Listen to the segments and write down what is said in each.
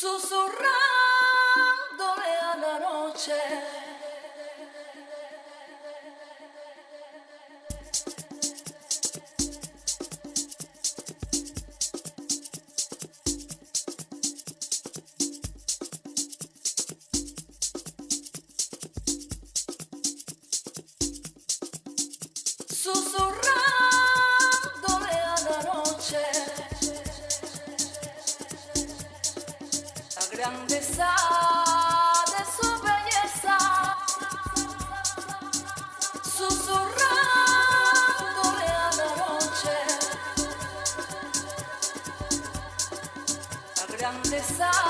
susurrándole a la. this up.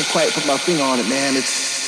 Can't quite put my finger on it, man. It's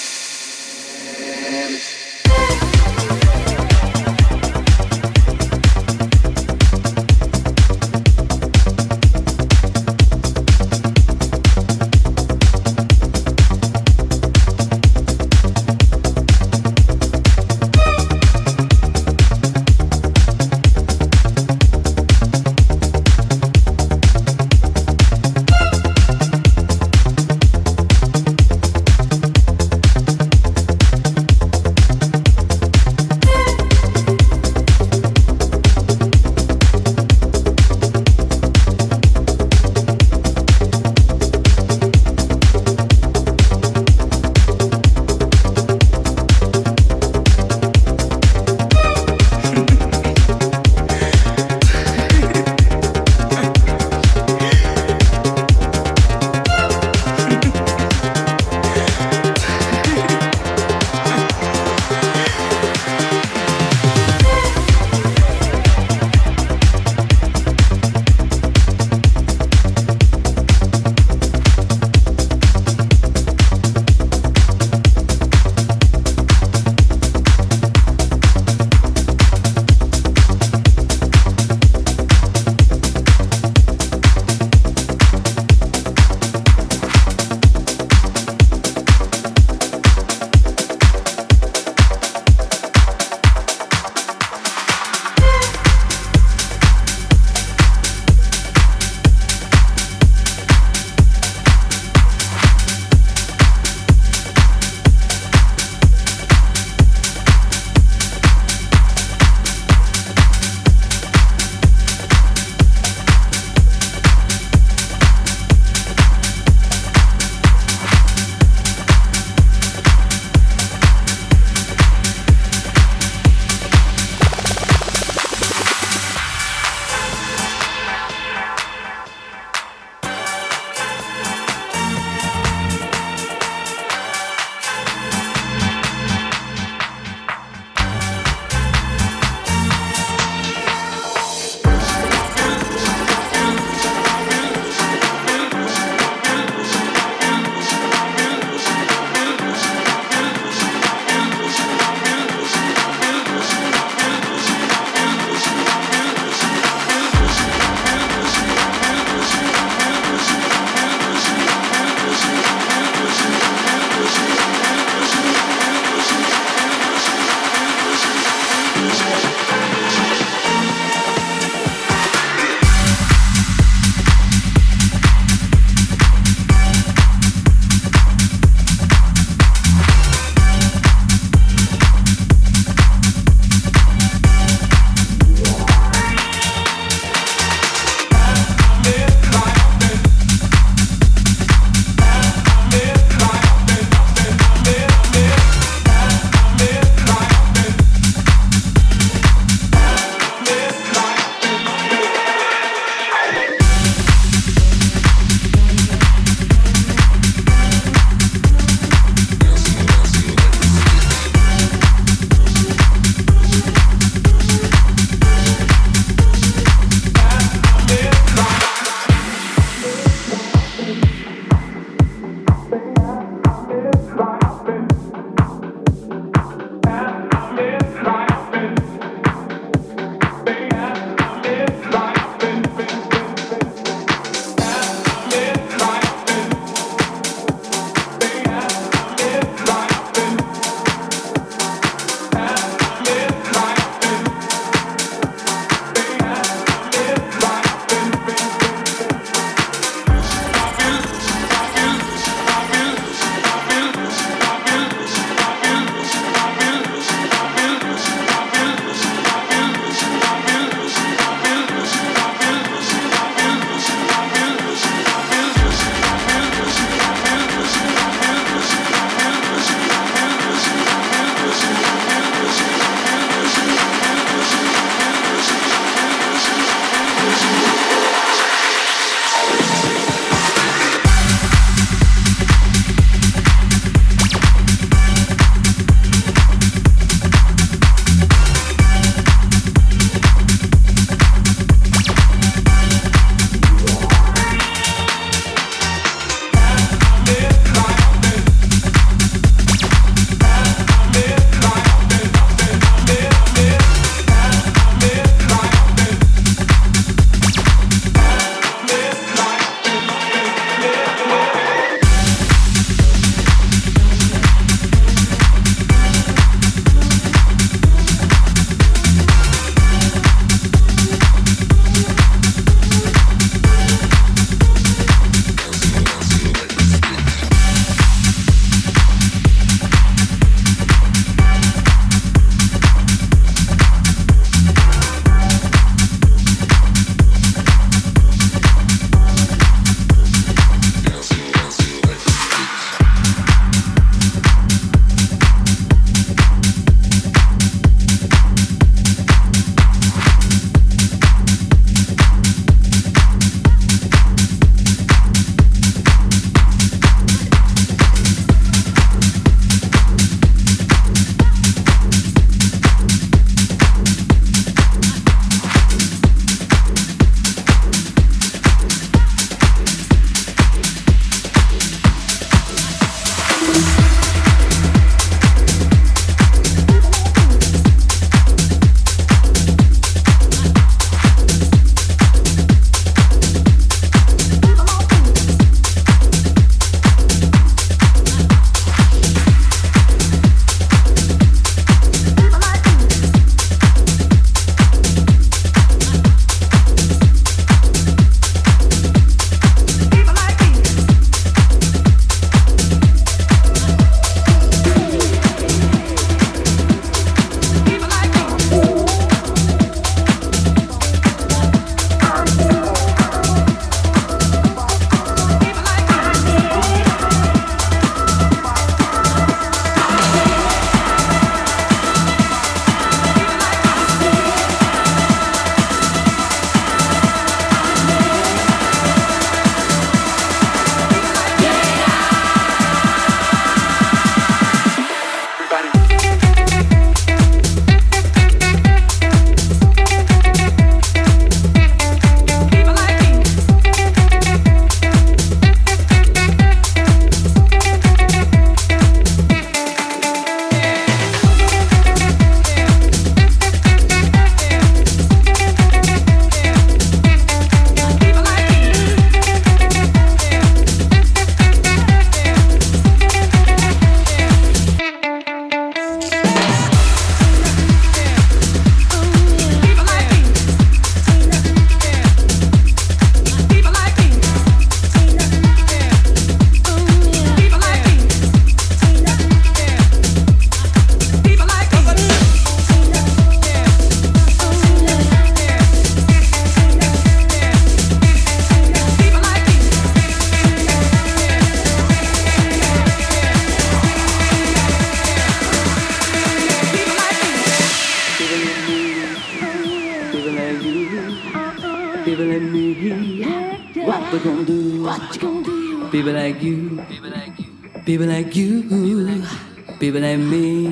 like me,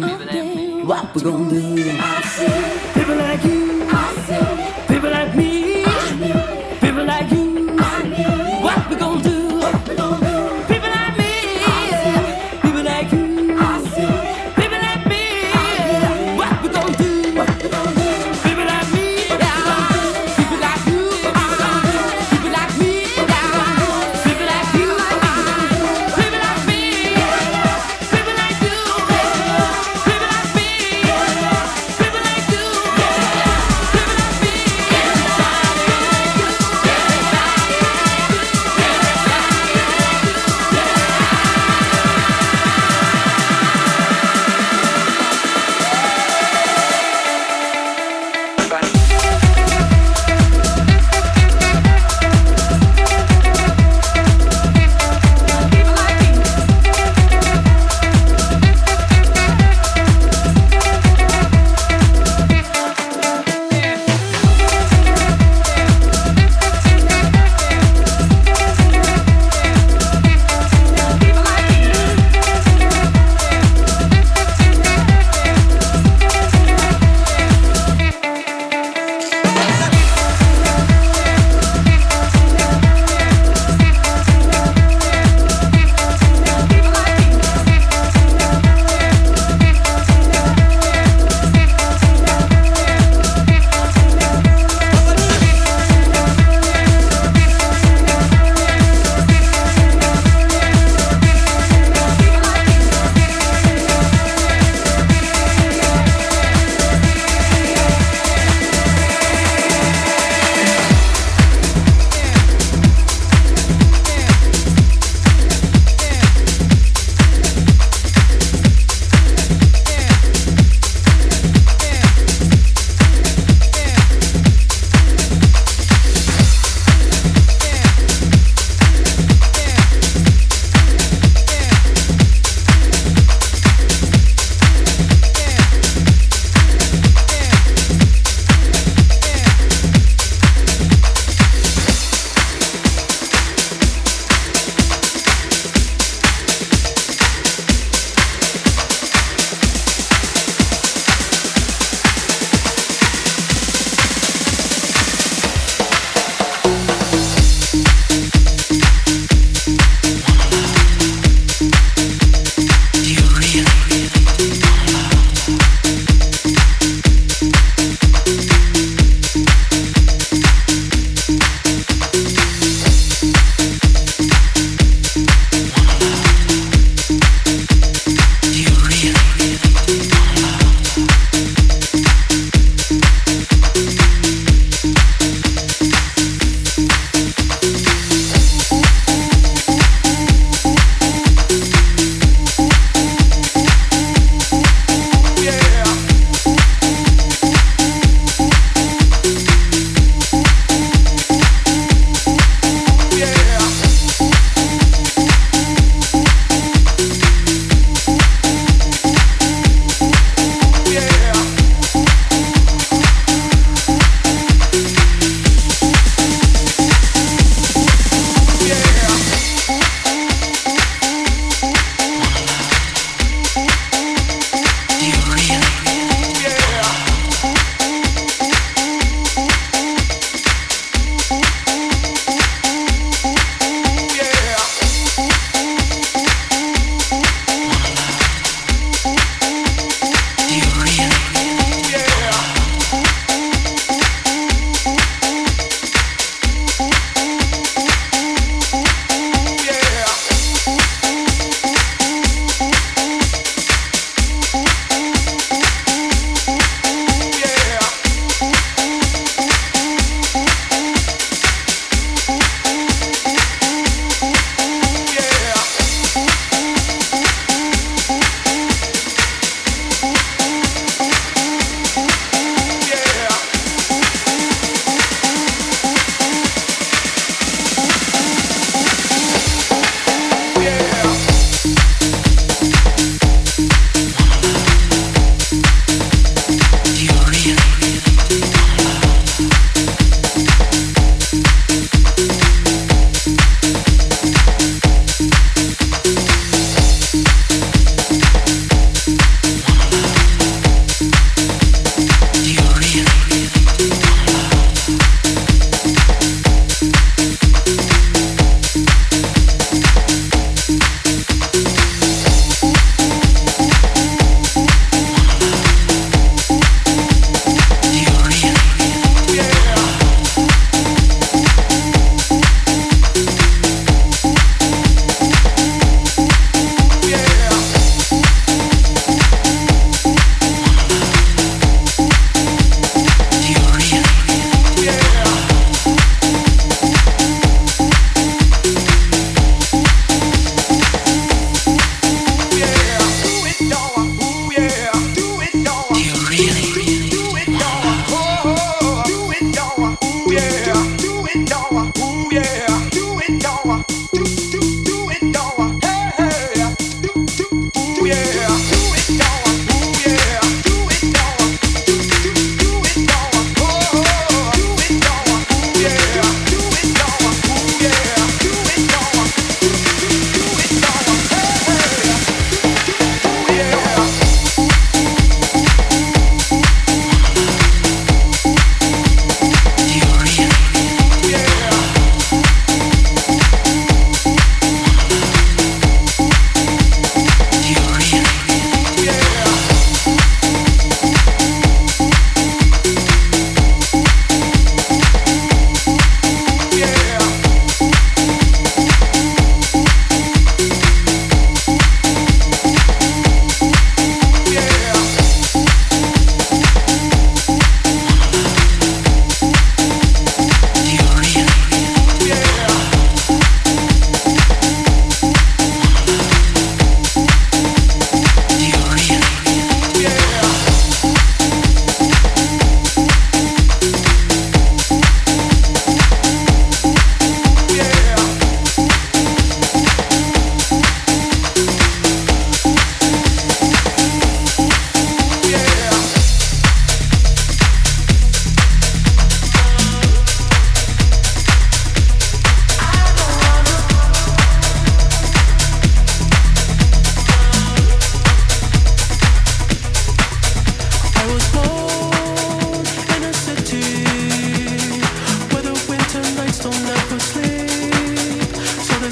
what we gonna do?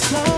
Every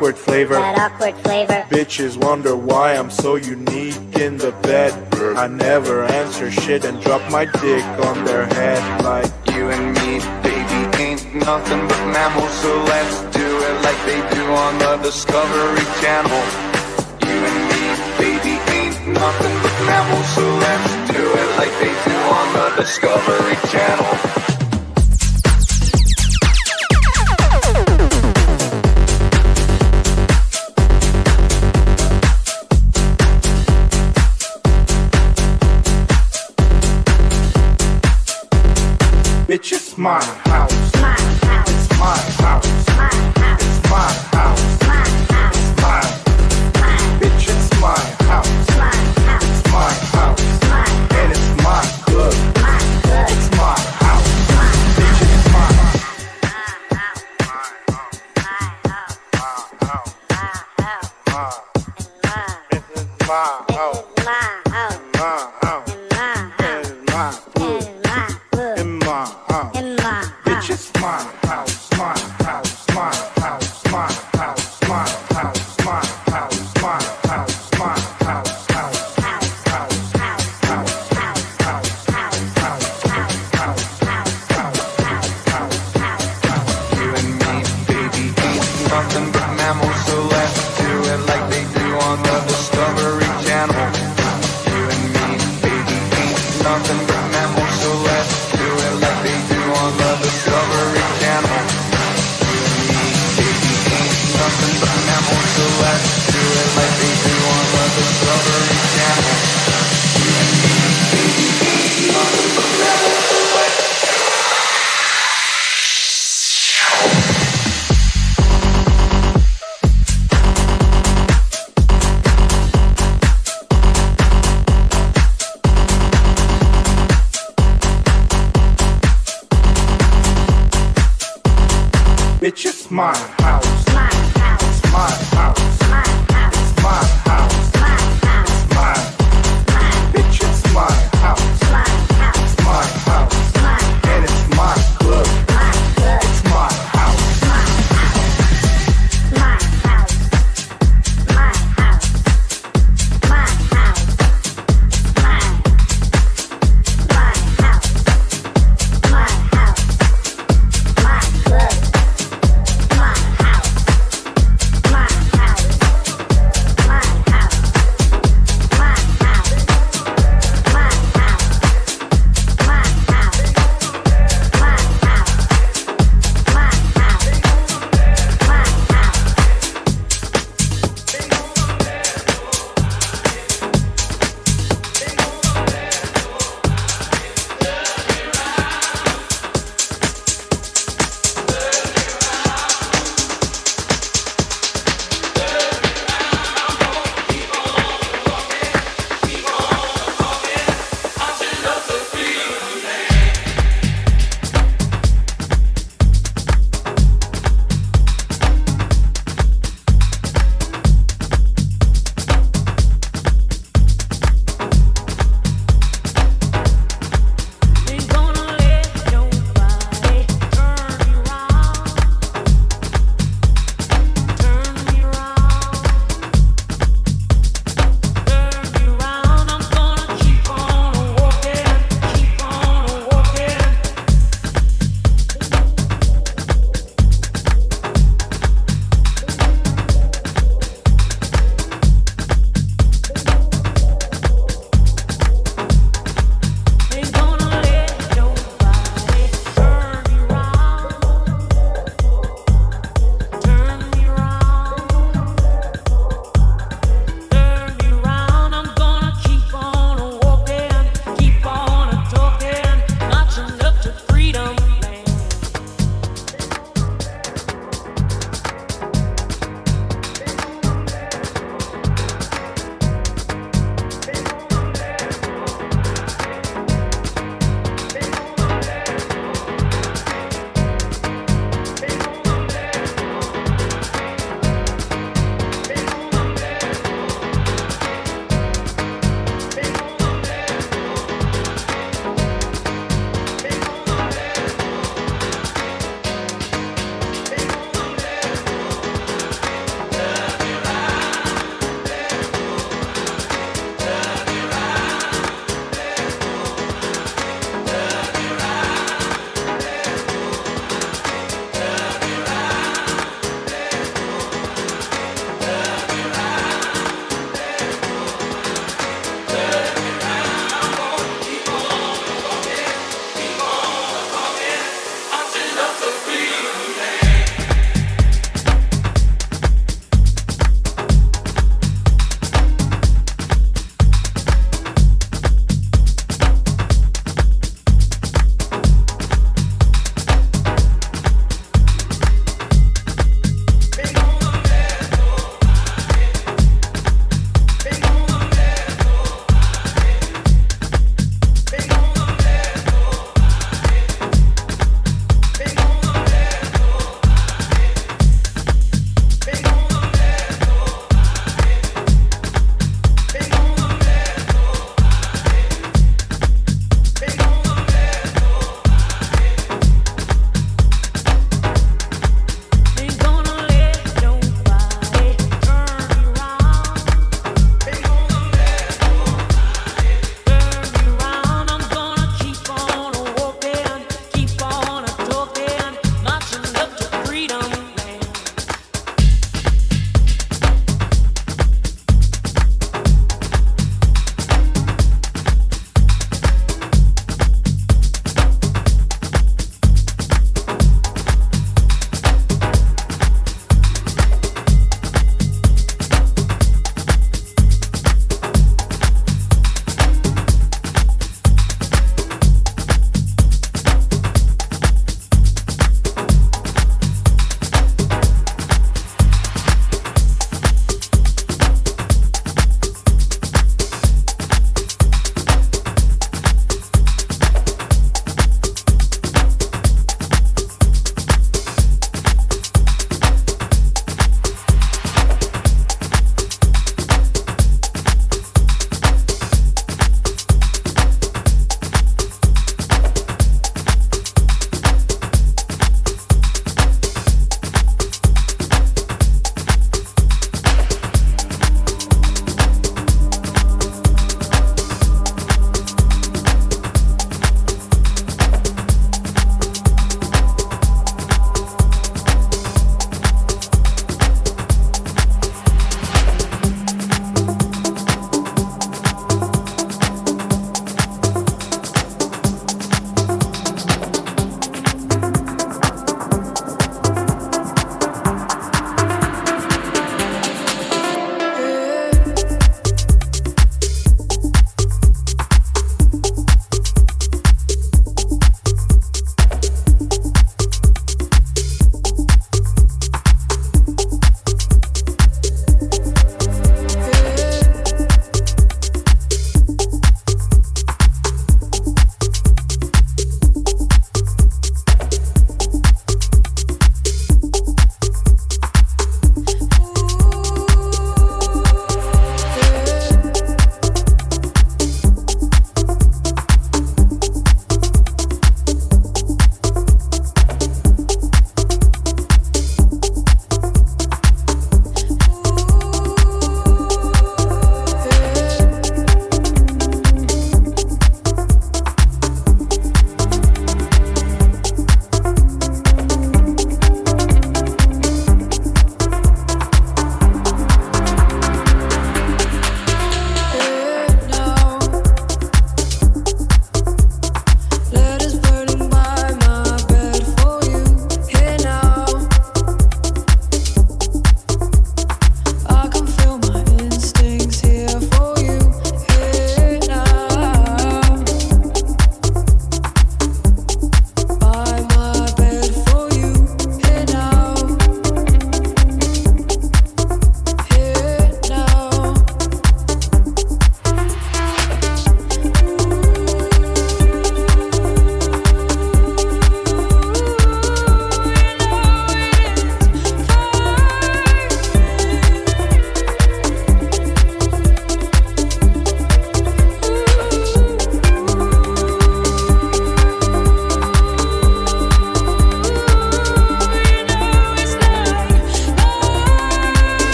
awkward flavor, that awkward flavor. Bitches wonder why I'm so unique in the bed. I never answer shit and drop my dick on their head like you and me, baby, ain't nothing but mammals. So let's do it like they do on the Discovery Channel. You and me, baby, ain't nothing but mammals. So let's do it like they do on the Discovery Channel. My house. My house. My house. My house. My house. My house. My bitch. It's my house. My house. My house. My And it's my club. my good. It's my house. Bitch, it's my This is my house. My house. My house. My house. This is my club. And my good. In my house. In my Bitch,